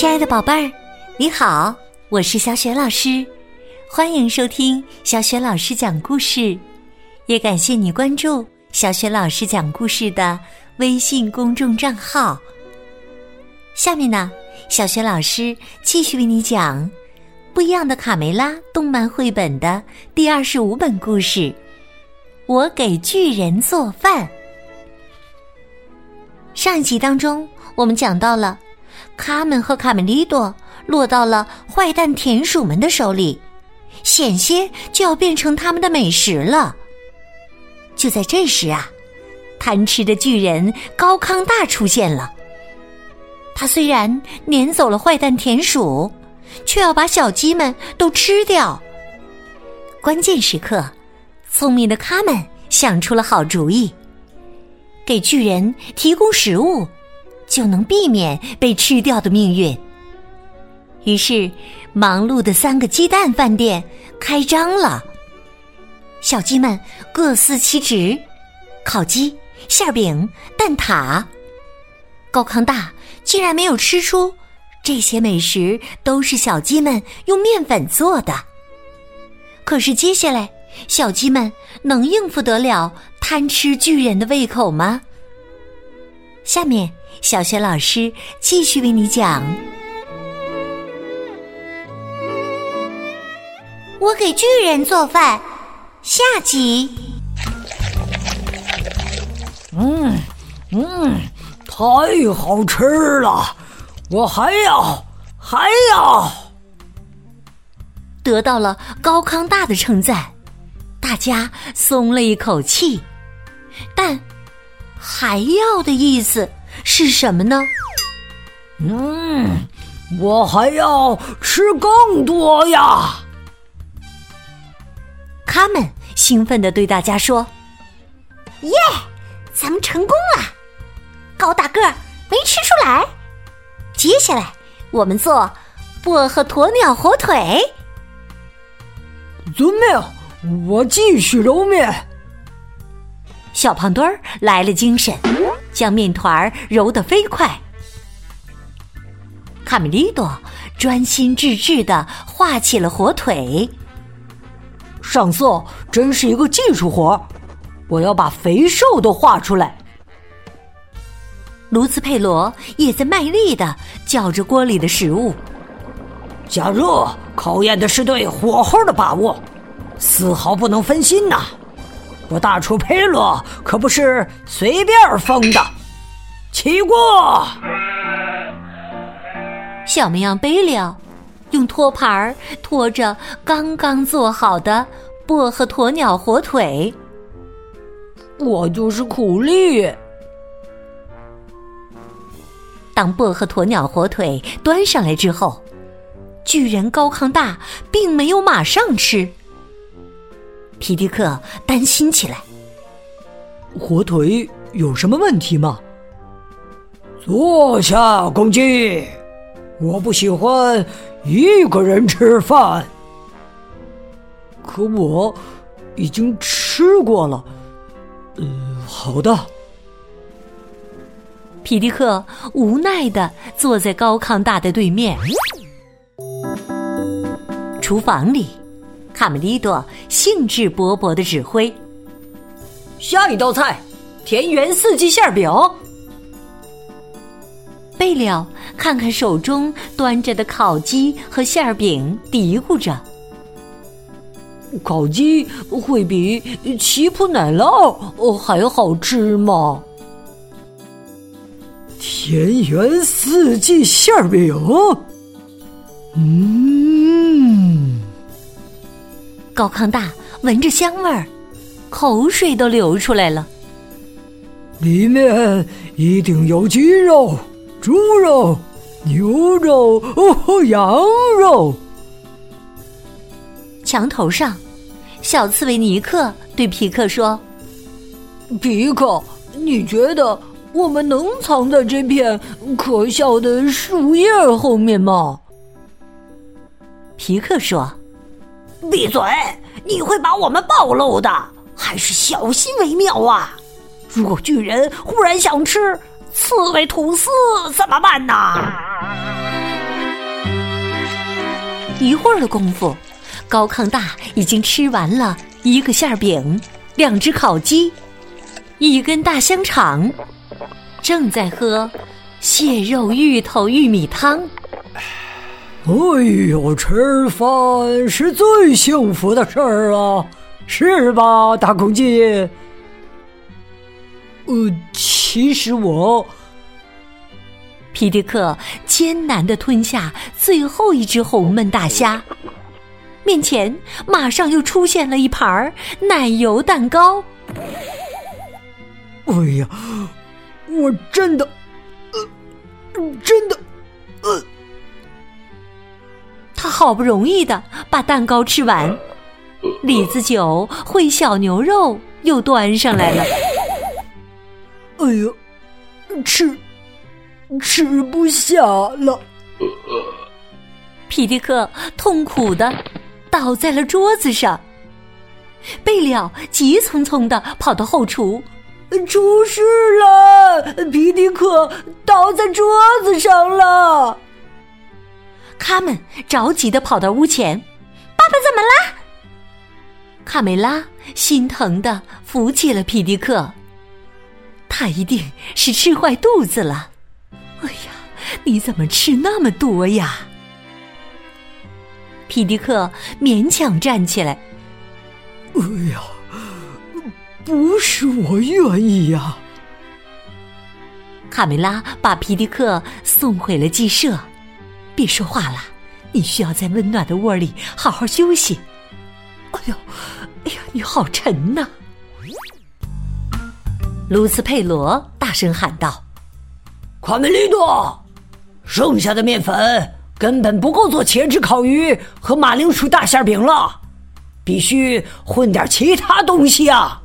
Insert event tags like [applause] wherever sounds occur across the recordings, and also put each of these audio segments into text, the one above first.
亲爱的宝贝儿，你好，我是小雪老师，欢迎收听小雪老师讲故事，也感谢你关注小雪老师讲故事的微信公众账号。下面呢，小雪老师继续为你讲《不一样的卡梅拉》动漫绘本的第二十五本故事。我给巨人做饭。上一集当中，我们讲到了。卡门和卡梅利多落到了坏蛋田鼠们的手里，险些就要变成他们的美食了。就在这时啊，贪吃的巨人高康大出现了。他虽然撵走了坏蛋田鼠，却要把小鸡们都吃掉。关键时刻，聪明的卡门想出了好主意，给巨人提供食物。就能避免被吃掉的命运。于是，忙碌的三个鸡蛋饭店开张了。小鸡们各司其职：烤鸡、馅饼、蛋挞。高康大竟然没有吃出这些美食都是小鸡们用面粉做的。可是，接下来小鸡们能应付得了贪吃巨人的胃口吗？下面。小雪老师继续为你讲。我给巨人做饭，下集。嗯嗯，太好吃了！我还要还要。得到了高康大的称赞，大家松了一口气。但还要的意思。是什么呢？嗯，我还要吃更多呀！他们兴奋的对大家说：“耶，咱们成功了！高大个儿没吃出来。接下来我们做薄荷鸵鸟火腿。遵命，我继续揉面。”小胖墩儿来了精神。将面团揉得飞快，卡梅利多专心致志的画起了火腿。上色真是一个技术活我要把肥瘦都画出来。卢兹佩罗也在卖力的搅着锅里的食物。加热考验的是对火候的把握，丝毫不能分心呐。我大厨佩洛可不是随便封的，起锅。小绵羊贝利奥用托盘儿托着刚刚做好的薄荷鸵鸟火腿。我就是苦力。当薄荷鸵鸟火腿端上来之后，巨人高康大并没有马上吃。皮迪克担心起来：“火腿有什么问题吗？”坐下，公鸡。我不喜欢一个人吃饭。可我已经吃过了。呃，好的。皮迪克无奈的坐在高康大的对面。厨房里。卡梅利多兴致勃勃的指挥：“下一道菜，田园四季馅饼。”贝料看看手中端着的烤鸡和馅饼，嘀咕着：“烤鸡会比奇普奶酪还好吃吗？”田园四季馅饼，嗯。高康大闻着香味儿，口水都流出来了。里面一定有鸡肉、猪肉、牛肉、哦，羊肉。墙头上，小刺猬尼克对皮克说：“皮克，你觉得我们能藏在这片可笑的树叶后面吗？”皮克说。闭嘴！你会把我们暴露的，还是小心为妙啊！如果巨人忽然想吃刺猬吐司怎么办呢？一会儿的功夫，高康大已经吃完了一个馅饼、两只烤鸡、一根大香肠，正在喝蟹肉芋头玉米汤。哎呦，吃饭是最幸福的事儿啊，是吧，大公鸡？呃，其实我……皮迪克艰难的吞下最后一只红焖大虾，面前马上又出现了一盘奶油蛋糕。哎呀，我真的，呃，真的，好不容易的把蛋糕吃完，李子酒烩小牛肉又端上来了。哎呀，吃吃不下了！皮迪克痛苦的倒在了桌子上。贝利奥急匆匆的跑到后厨，出事了！皮迪克倒在桌子上了。他们着急的跑到屋前，爸爸怎么了？卡梅拉心疼的扶起了皮迪克，他一定是吃坏肚子了。哎呀，你怎么吃那么多呀？皮迪克勉强站起来。哎呀，不是我愿意呀。卡梅拉把皮迪克送回了鸡舍。别说话了，你需要在温暖的窝里好好休息。哎呦，哎呀，你好沉呐！卢斯佩罗大声喊道：“卡梅利多，剩下的面粉根本不够做茄汁烤鱼和马铃薯大馅饼了，必须混点其他东西啊！”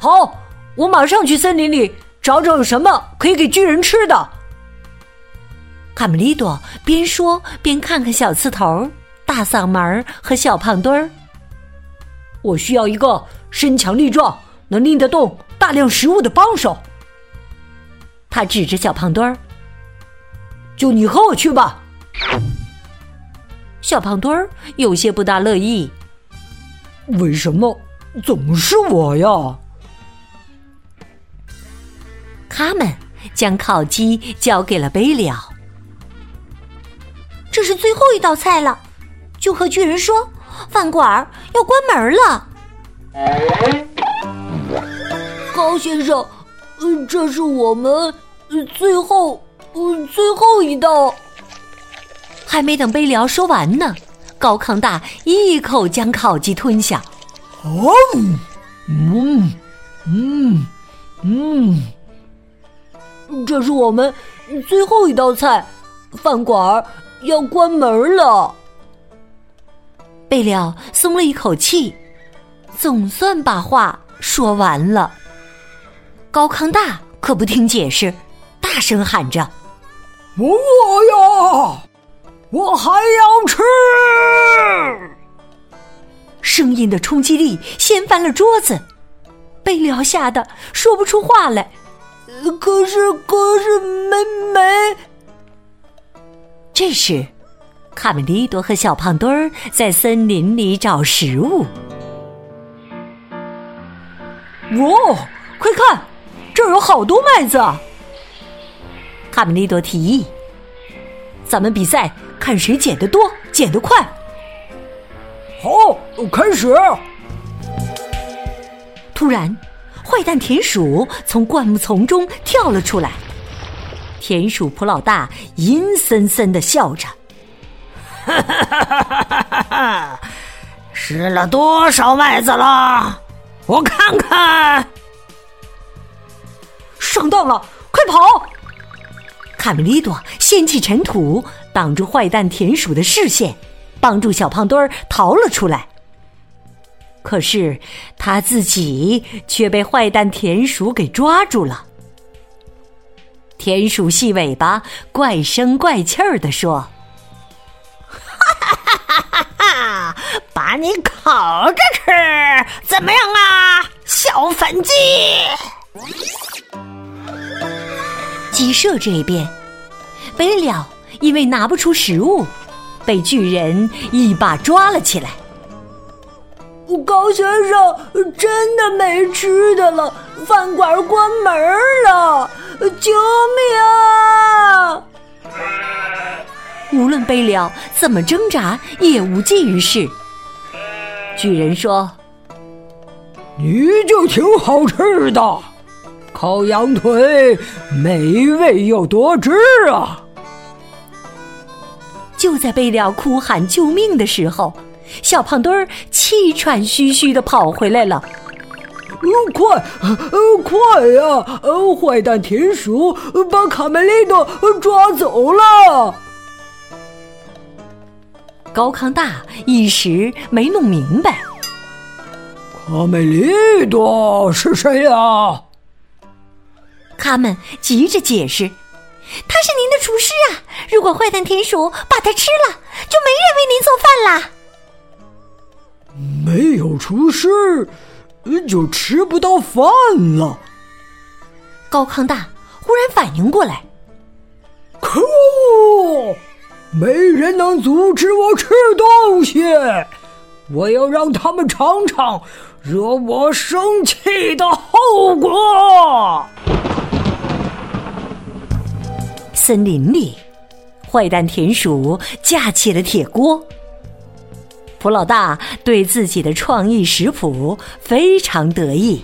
好，我马上去森林里找找有什么可以给巨人吃的。卡梅利多边说边看看小刺头、大嗓门和小胖墩儿。我需要一个身强力壮、能拎得动大量食物的帮手。他指着小胖墩儿：“就你和我去吧。”小胖墩儿有些不大乐意：“为什么总是我呀？”他们将烤鸡交给了贝利奥。这是最后一道菜了，就和巨人说，饭馆要关门了。高先生，呃，这是我们最后，呃，最后一道。还没等贝利奥说完呢，高康大一口将烤鸡吞下。哦，嗯，嗯，嗯，这是我们最后一道菜，饭馆。要关门了，贝利奥松了一口气，总算把话说完了。高康大可不听解释，大声喊着：“我呀，我还要吃！”声音的冲击力掀翻了桌子，贝利奥吓得说不出话来。可是，可是没没。这时，卡梅利多和小胖墩儿在森林里找食物。哦，快看，这儿有好多麦子！卡梅利多提议：“咱们比赛，看谁捡得多，捡得快。”好，开始！突然，坏蛋田鼠从灌木丛中跳了出来。田鼠普老大阴森森的笑着：“哈哈哈哈哈哈！吃了多少麦子了？我看看。上当了，快跑！”卡梅利多掀起尘土，挡住坏蛋田鼠的视线，帮助小胖墩儿逃了出来。可是他自己却被坏蛋田鼠给抓住了。田鼠细尾巴怪声怪气儿的说：“哈哈哈哈哈哈！把你烤着吃怎么样啊，小粉鸡？”鸡舍这边，贝了因为拿不出食物，被巨人一把抓了起来。高先生，真的没吃的了，饭馆关门了，救命啊！无论贝了怎么挣扎，也无济于事。巨人说：“你就挺好吃的，烤羊腿美味又多汁啊！”就在贝了哭喊救命的时候，小胖墩儿气喘吁吁的跑回来了。快，快呀！坏蛋田鼠把卡梅利多抓走了。高康大一时没弄明白，卡梅利多是谁呀？他们急着解释：“他是您的厨师啊！如果坏蛋田鼠把他吃了，就没人为您做饭啦。”没有厨师，就吃不到饭了。高康大忽然反应过来，可恶！没人能阻止我吃东西，我要让他们尝尝惹我生气的后果。森林里，坏蛋田鼠架起了铁锅。普老大对自己的创意食谱非常得意。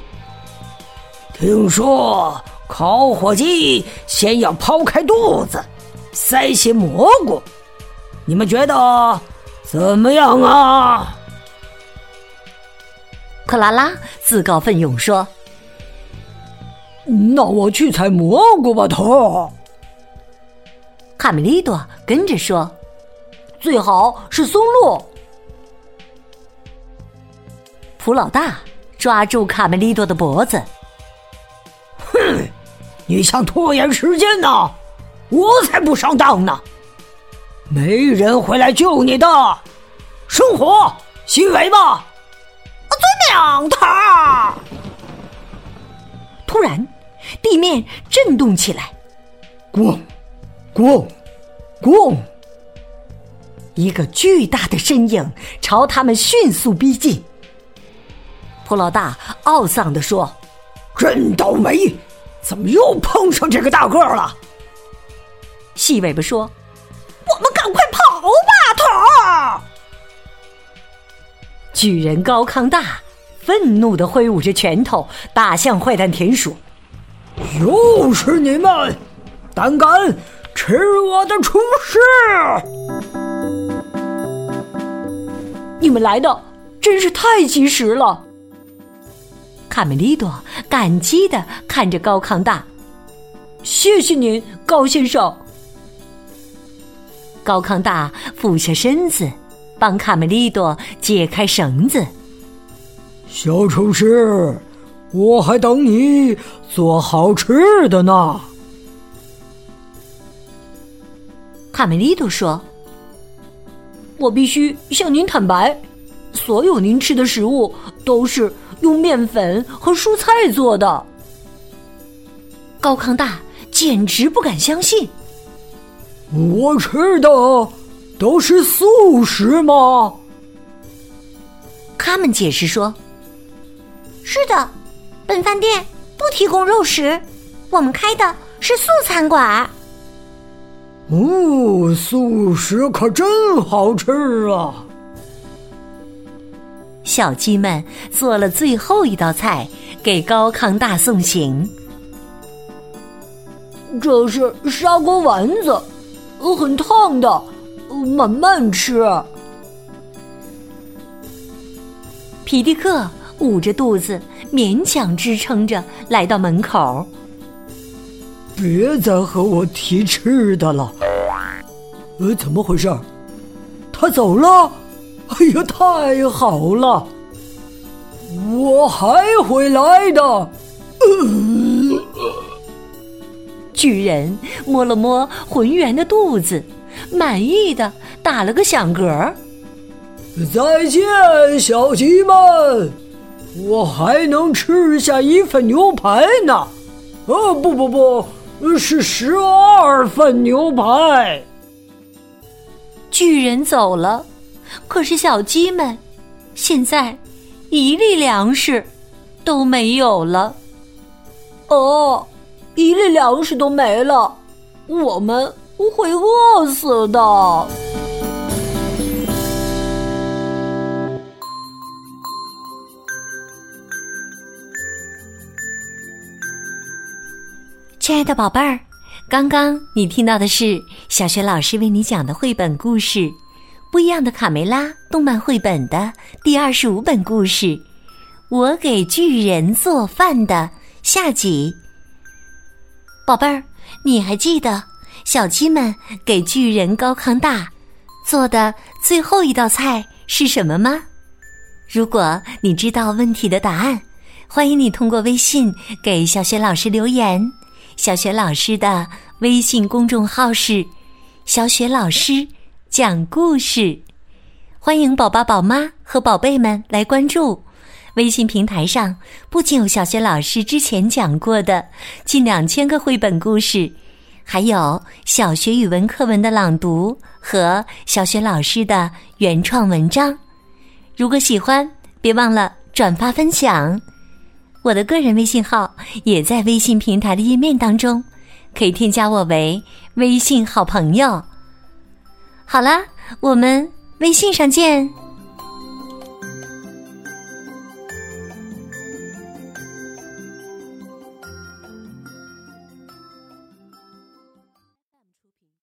听说烤火鸡先要剖开肚子，塞些蘑菇。你们觉得怎么样啊？克拉拉自告奋勇说：“那我去采蘑菇吧，头。”卡梅利多跟着说：“最好是松露。”普老大抓住卡梅利多的脖子：“哼，你想拖延时间呢？我才不上当呢！”没人会来救你的，生火吸尾巴。遵命，头。突然，地面震动起来，咣，咣，咣！一个巨大的身影朝他们迅速逼近。普老大懊丧地说：“真倒霉，怎么又碰上这个大个了？”细尾巴说。我们赶快跑吧，头！巨人高康大愤怒的挥舞着拳头，打向坏蛋田鼠。又是你们，胆敢吃我的厨师！你们来的真是太及时了。卡梅利多感激的看着高康大，谢谢您，高先生。高康大俯下身子，帮卡梅利多解开绳子。小厨师，我还等你做好吃的呢。卡梅利多说：“我必须向您坦白，所有您吃的食物都是用面粉和蔬菜做的。”高康大简直不敢相信。我吃的都是素食吗？他们解释说：“是的，本饭店不提供肉食，我们开的是素餐馆。”哦，素食可真好吃啊！小鸡们做了最后一道菜，给高康大送行。这是砂锅丸子。很烫的，慢慢吃。皮迪克捂着肚子，勉强支撑着来到门口。别再和我提吃的了。呃，怎么回事？他走了？哎呀，太好了！我还会来的。呃 [laughs] 巨人摸了摸浑圆的肚子，满意的打了个响嗝。再见，小鸡们！我还能吃下一份牛排呢。哦，不不不，是十二份牛排。巨人走了，可是小鸡们现在一粒粮食都没有了。哦，一粒粮食都没了，我们会饿死的。亲爱的宝贝儿，刚刚你听到的是小学老师为你讲的绘本故事《不一样的卡梅拉》动漫绘本的第二十五本故事《我给巨人做饭》的下集。宝贝儿，你还记得小鸡们给巨人高康大做的最后一道菜是什么吗？如果你知道问题的答案，欢迎你通过微信给小雪老师留言。小雪老师的微信公众号是“小雪老师讲故事”，欢迎宝宝、宝妈和宝贝们来关注。微信平台上不仅有小学老师之前讲过的近两千个绘本故事，还有小学语文课文的朗读和小学老师的原创文章。如果喜欢，别忘了转发分享。我的个人微信号也在微信平台的页面当中，可以添加我为微信好朋友。好啦，我们微信上见。